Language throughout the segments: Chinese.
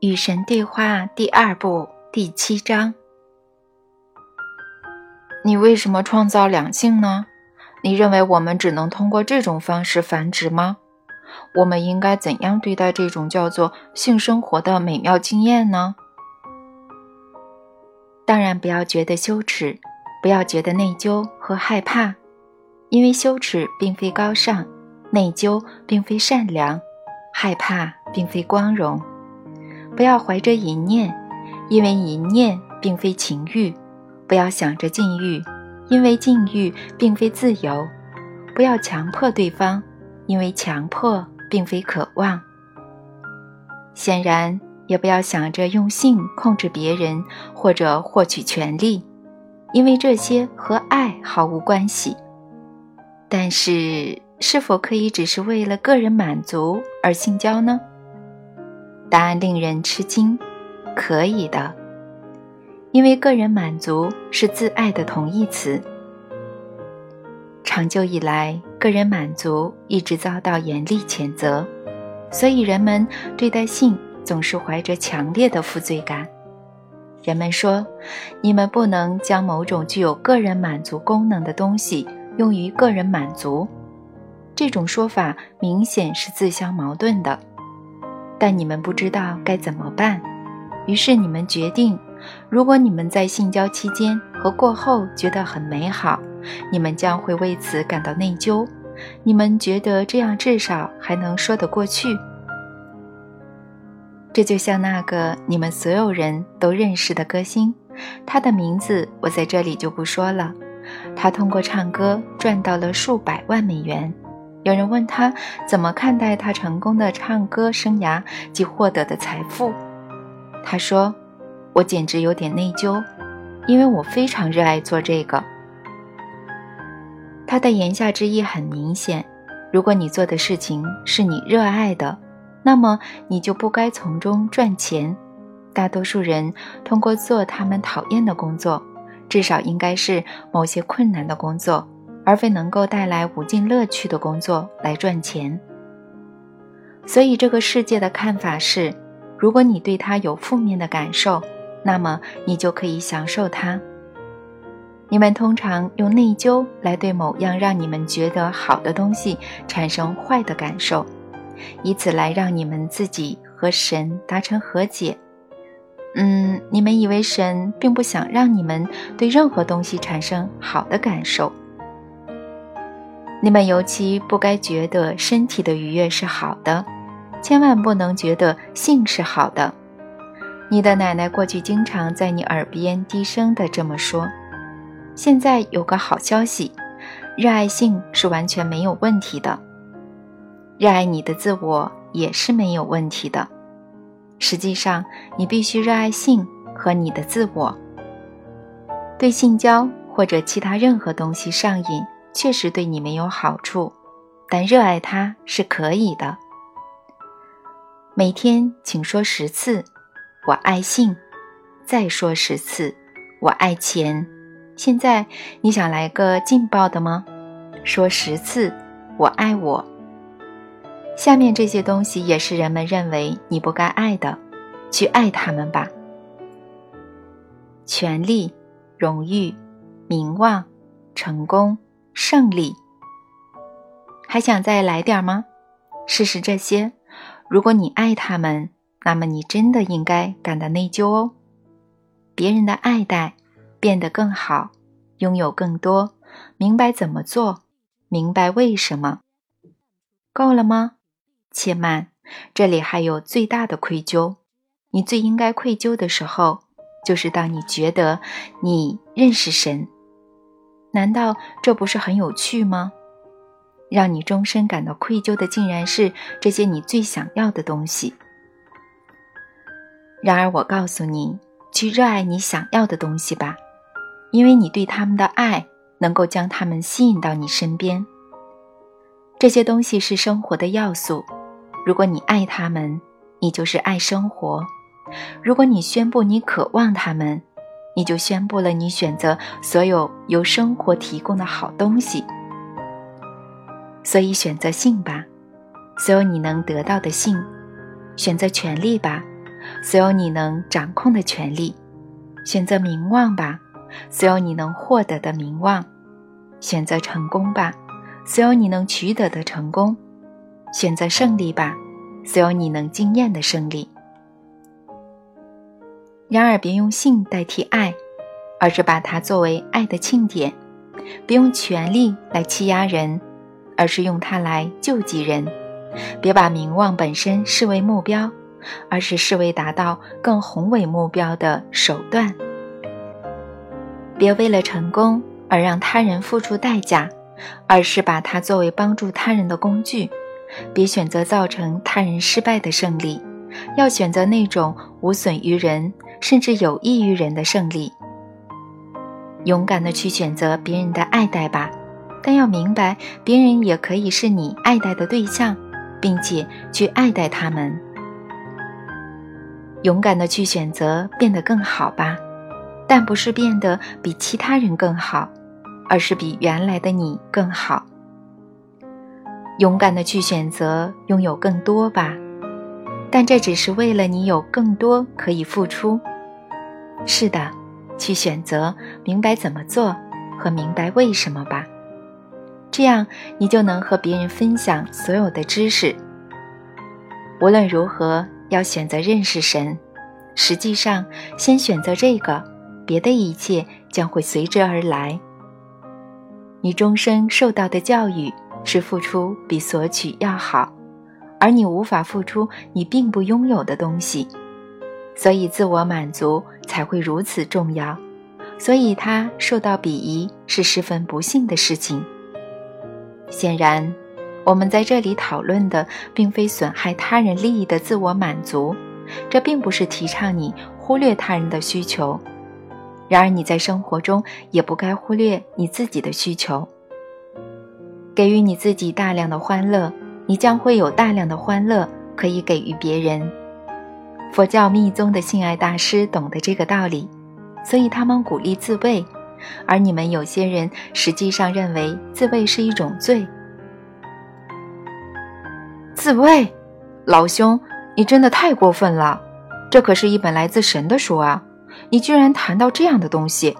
与神对话第二部第七章。你为什么创造两性呢？你认为我们只能通过这种方式繁殖吗？我们应该怎样对待这种叫做性生活的美妙经验呢？当然，不要觉得羞耻，不要觉得内疚和害怕，因为羞耻并非高尚，内疚并非善良，害怕并非光荣。不要怀着淫念，因为淫念并非情欲；不要想着禁欲，因为禁欲并非自由；不要强迫对方，因为强迫并非渴望。显然，也不要想着用性控制别人或者获取权利，因为这些和爱毫无关系。但是，是否可以只是为了个人满足而性交呢？答案令人吃惊，可以的，因为个人满足是自爱的同义词。长久以来，个人满足一直遭到严厉谴责，所以人们对待性总是怀着强烈的负罪感。人们说：“你们不能将某种具有个人满足功能的东西用于个人满足。”这种说法明显是自相矛盾的。但你们不知道该怎么办，于是你们决定：如果你们在性交期间和过后觉得很美好，你们将会为此感到内疚。你们觉得这样至少还能说得过去。这就像那个你们所有人都认识的歌星，他的名字我在这里就不说了。他通过唱歌赚到了数百万美元。有人问他怎么看待他成功的唱歌生涯及获得的财富，他说：“我简直有点内疚，因为我非常热爱做这个。”他的言下之意很明显：如果你做的事情是你热爱的，那么你就不该从中赚钱。大多数人通过做他们讨厌的工作，至少应该是某些困难的工作。而非能够带来无尽乐趣的工作来赚钱。所以，这个世界的看法是：如果你对它有负面的感受，那么你就可以享受它。你们通常用内疚来对某样让你们觉得好的东西产生坏的感受，以此来让你们自己和神达成和解。嗯，你们以为神并不想让你们对任何东西产生好的感受。你们尤其不该觉得身体的愉悦是好的，千万不能觉得性是好的。你的奶奶过去经常在你耳边低声地这么说。现在有个好消息，热爱性是完全没有问题的，热爱你的自我也是没有问题的。实际上，你必须热爱性和你的自我。对性交或者其他任何东西上瘾。确实对你没有好处，但热爱它是可以的。每天请说十次“我爱性”，再说十次“我爱钱”。现在你想来个劲爆的吗？说十次“我爱我”。下面这些东西也是人们认为你不该爱的，去爱他们吧。权力、荣誉、名望、成功。胜利，还想再来点吗？试试这些。如果你爱他们，那么你真的应该感到内疚哦。别人的爱戴，变得更好，拥有更多，明白怎么做，明白为什么，够了吗？且慢，这里还有最大的愧疚。你最应该愧疚的时候，就是当你觉得你认识神。难道这不是很有趣吗？让你终身感到愧疚的，竟然是这些你最想要的东西。然而，我告诉你，去热爱你想要的东西吧，因为你对他们的爱能够将他们吸引到你身边。这些东西是生活的要素，如果你爱他们，你就是爱生活；如果你宣布你渴望他们，你就宣布了你选择所有由生活提供的好东西，所以选择性吧，所有你能得到的性；选择权利吧，所有你能掌控的权利；选择名望吧，所有你能获得的名望；选择成功吧，所有你能取得的成功；选择胜利吧，所有你能经验的胜利。然而，别用性代替爱，而是把它作为爱的庆典；别用权力来欺压人，而是用它来救济人。别把名望本身视为目标，而是视为达到更宏伟目标的手段。别为了成功而让他人付出代价，而是把它作为帮助他人的工具。别选择造成他人失败的胜利，要选择那种无损于人，甚至有益于人的胜利。勇敢的去选择别人的爱戴吧，但要明白，别人也可以是你爱戴的对象。并且去爱戴他们，勇敢的去选择变得更好吧，但不是变得比其他人更好，而是比原来的你更好。勇敢的去选择拥有更多吧，但这只是为了你有更多可以付出。是的，去选择明白怎么做和明白为什么吧。这样，你就能和别人分享所有的知识。无论如何，要选择认识神。实际上，先选择这个，别的一切将会随之而来。你终生受到的教育是付出比索取要好，而你无法付出你并不拥有的东西，所以自我满足才会如此重要。所以，他受到鄙夷是十分不幸的事情。显然，我们在这里讨论的并非损害他人利益的自我满足，这并不是提倡你忽略他人的需求。然而，你在生活中也不该忽略你自己的需求。给予你自己大量的欢乐，你将会有大量的欢乐可以给予别人。佛教密宗的性爱大师懂得这个道理，所以他们鼓励自慰。而你们有些人实际上认为自慰是一种罪。自慰，老兄，你真的太过分了！这可是一本来自神的书啊！你居然谈到这样的东西，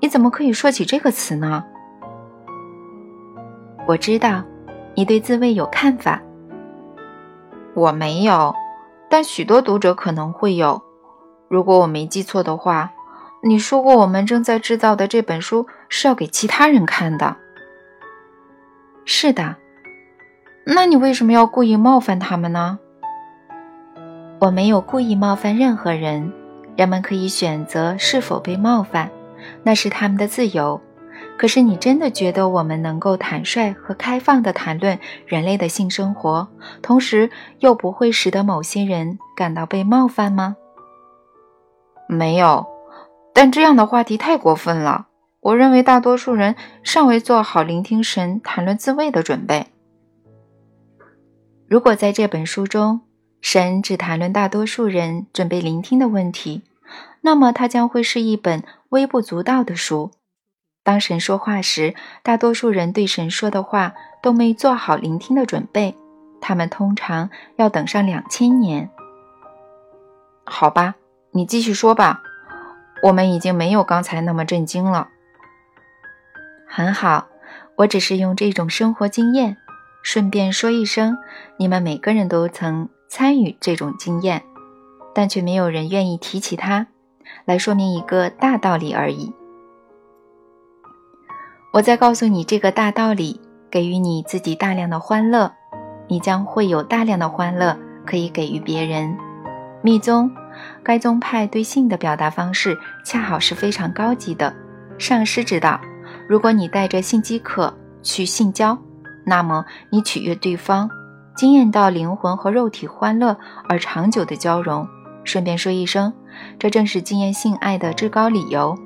你怎么可以说起这个词呢？我知道，你对自慰有看法。我没有，但许多读者可能会有。如果我没记错的话。你说过，我们正在制造的这本书是要给其他人看的。是的，那你为什么要故意冒犯他们呢？我没有故意冒犯任何人，人们可以选择是否被冒犯，那是他们的自由。可是，你真的觉得我们能够坦率和开放地谈论人类的性生活，同时又不会使得某些人感到被冒犯吗？没有。但这样的话题太过分了。我认为大多数人尚未做好聆听神谈论自慰的准备。如果在这本书中，神只谈论大多数人准备聆听的问题，那么它将会是一本微不足道的书。当神说话时，大多数人对神说的话都没做好聆听的准备，他们通常要等上两千年。好吧，你继续说吧。我们已经没有刚才那么震惊了。很好，我只是用这种生活经验，顺便说一声，你们每个人都曾参与这种经验，但却没有人愿意提起它，来说明一个大道理而已。我在告诉你这个大道理，给予你自己大量的欢乐，你将会有大量的欢乐可以给予别人。密宗。该宗派对性的表达方式恰好是非常高级的。上师知道，如果你带着性饥渴去性交，那么你取悦对方，惊艳到灵魂和肉体欢乐而长久的交融。顺便说一声，这正是经验性爱的至高理由，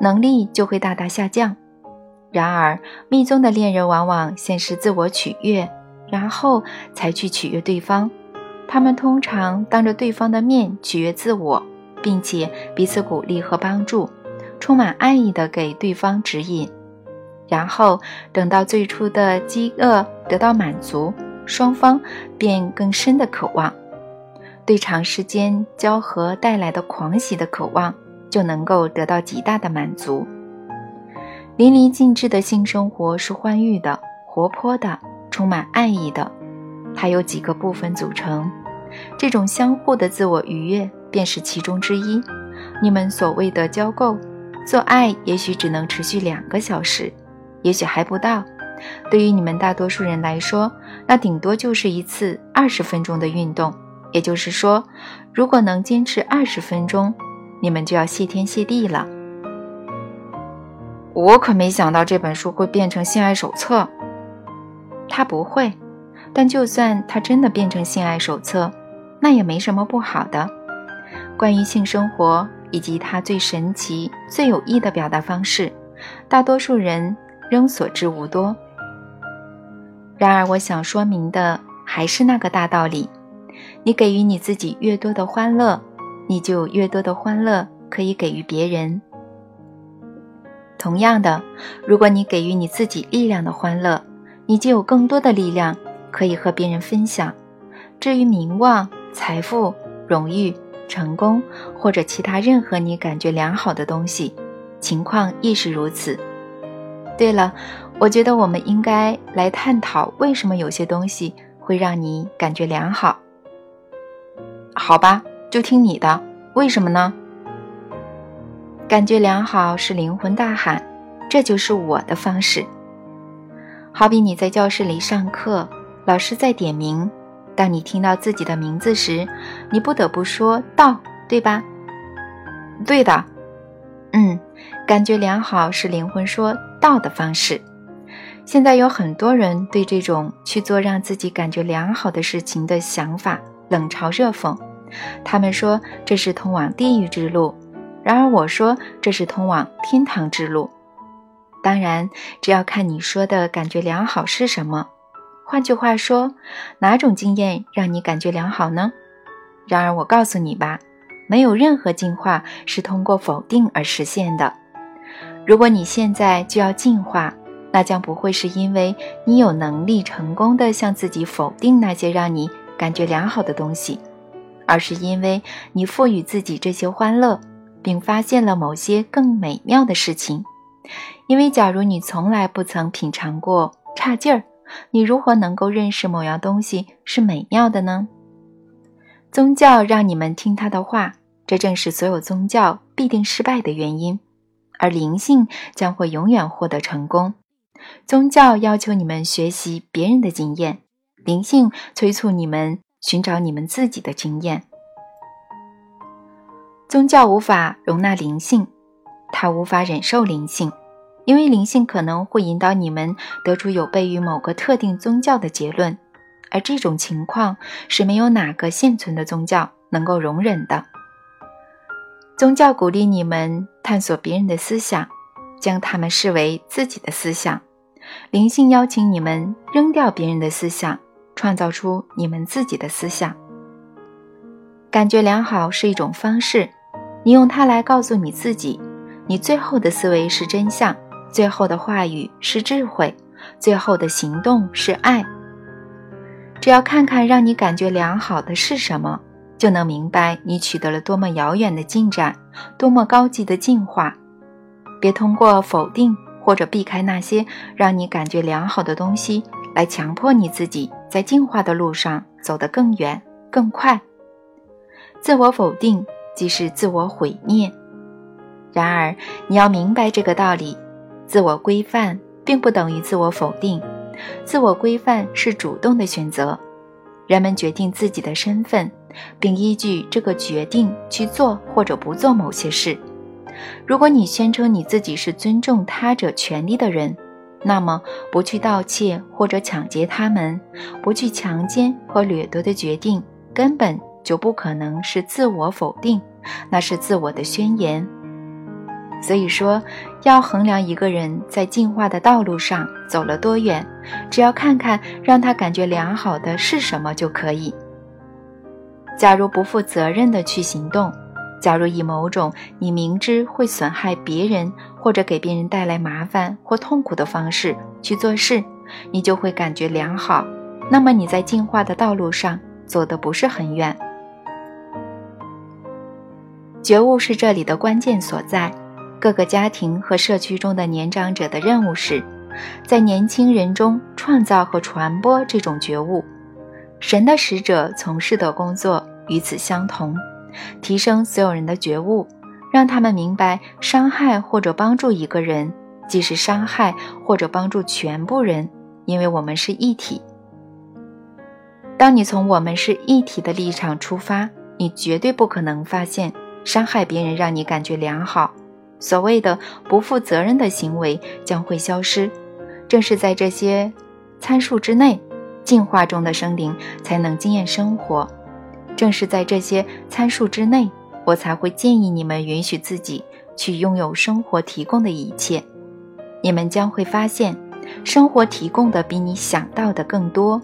能力就会大大下降。然而，密宗的恋人往往先是自我取悦，然后才去取悦对方。他们通常当着对方的面取悦自我，并且彼此鼓励和帮助，充满爱意地给对方指引。然后等到最初的饥饿得到满足，双方便更深的渴望。对长时间交合带来的狂喜的渴望就能够得到极大的满足。淋漓尽致的性生活是欢愉的、活泼的、充满爱意的。它由几个部分组成，这种相互的自我愉悦便是其中之一。你们所谓的交媾、做爱，也许只能持续两个小时，也许还不到。对于你们大多数人来说，那顶多就是一次二十分钟的运动。也就是说，如果能坚持二十分钟，你们就要谢天谢地了。我可没想到这本书会变成性爱手册。它不会，但就算它真的变成性爱手册，那也没什么不好的。关于性生活以及它最神奇、最有益的表达方式，大多数人仍所知无多。然而，我想说明的还是那个大道理：你给予你自己越多的欢乐，你就有越多的欢乐可以给予别人。同样的，如果你给予你自己力量的欢乐，你就有更多的力量可以和别人分享。至于名望、财富、荣誉、成功或者其他任何你感觉良好的东西，情况亦是如此。对了，我觉得我们应该来探讨为什么有些东西会让你感觉良好。好吧，就听你的，为什么呢？感觉良好是灵魂大喊，这就是我的方式。好比你在教室里上课，老师在点名，当你听到自己的名字时，你不得不说到，对吧？对的，嗯，感觉良好是灵魂说到的方式。现在有很多人对这种去做让自己感觉良好的事情的想法冷嘲热讽，他们说这是通往地狱之路。然而我说这是通往天堂之路。当然，这要看你说的感觉良好是什么。换句话说，哪种经验让你感觉良好呢？然而我告诉你吧，没有任何进化是通过否定而实现的。如果你现在就要进化，那将不会是因为你有能力成功的向自己否定那些让你感觉良好的东西，而是因为你赋予自己这些欢乐。并发现了某些更美妙的事情，因为假如你从来不曾品尝过差劲儿，你如何能够认识某样东西是美妙的呢？宗教让你们听他的话，这正是所有宗教必定失败的原因，而灵性将会永远获得成功。宗教要求你们学习别人的经验，灵性催促你们寻找你们自己的经验。宗教无法容纳灵性，它无法忍受灵性，因为灵性可能会引导你们得出有悖于某个特定宗教的结论，而这种情况是没有哪个现存的宗教能够容忍的。宗教鼓励你们探索别人的思想，将他们视为自己的思想；灵性邀请你们扔掉别人的思想，创造出你们自己的思想。感觉良好是一种方式。你用它来告诉你自己，你最后的思维是真相，最后的话语是智慧，最后的行动是爱。只要看看让你感觉良好的是什么，就能明白你取得了多么遥远的进展，多么高级的进化。别通过否定或者避开那些让你感觉良好的东西，来强迫你自己在进化的路上走得更远更快。自我否定。即是自我毁灭。然而，你要明白这个道理：自我规范并不等于自我否定，自我规范是主动的选择。人们决定自己的身份，并依据这个决定去做或者不做某些事。如果你宣称你自己是尊重他者权利的人，那么不去盗窃或者抢劫他们，不去强奸和掠夺的决定根本。就不可能是自我否定，那是自我的宣言。所以说，要衡量一个人在进化的道路上走了多远，只要看看让他感觉良好的是什么就可以。假如不负责任的去行动，假如以某种你明知会损害别人或者给别人带来麻烦或痛苦的方式去做事，你就会感觉良好。那么你在进化的道路上走的不是很远。觉悟是这里的关键所在。各个家庭和社区中的年长者的任务是，在年轻人中创造和传播这种觉悟。神的使者从事的工作与此相同，提升所有人的觉悟，让他们明白伤害或者帮助一个人，即是伤害或者帮助全部人，因为我们是一体。当你从我们是一体的立场出发，你绝对不可能发现伤害别人让你感觉良好。所谓的不负责任的行为将会消失。正是在这些参数之内，进化中的生灵才能经验生活。正是在这些参数之内，我才会建议你们允许自己去拥有生活提供的一切。你们将会发现，生活提供的比你想到的更多。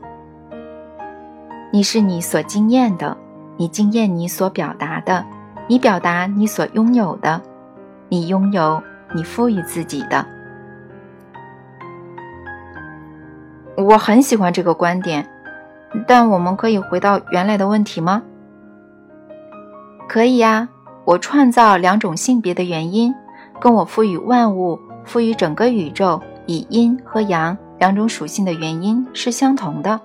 你是你所经验的，你经验你所表达的，你表达你所拥有的，你拥有你赋予自己的。我很喜欢这个观点，但我们可以回到原来的问题吗？可以呀。我创造两种性别的原因，跟我赋予万物、赋予整个宇宙以阴和阳两种属性的原因是相同的。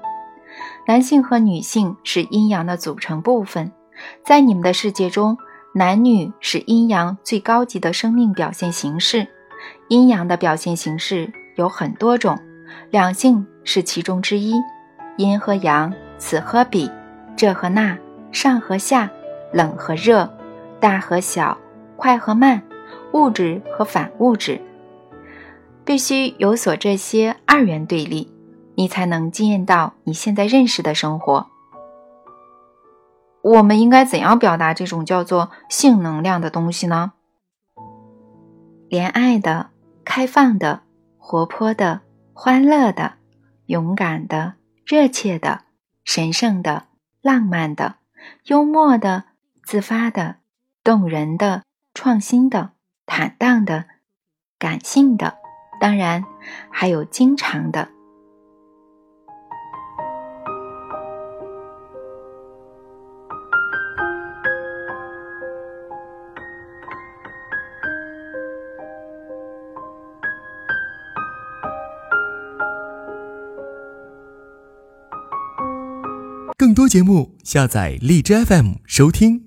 男性和女性是阴阳的组成部分，在你们的世界中，男女是阴阳最高级的生命表现形式。阴阳的表现形式有很多种，两性是其中之一。阴和阳，此和彼，这和那，上和下，冷和热，大和小，快和慢，物质和反物质，必须有所这些二元对立。你才能经验到你现在认识的生活。我们应该怎样表达这种叫做性能量的东西呢？怜爱的、开放的、活泼的、欢乐的、勇敢的、热切的、神圣的、浪漫的、幽默的、自发的、动人的、创新的、坦荡的、感性的，当然还有经常的。多节目，下载荔枝 FM 收听。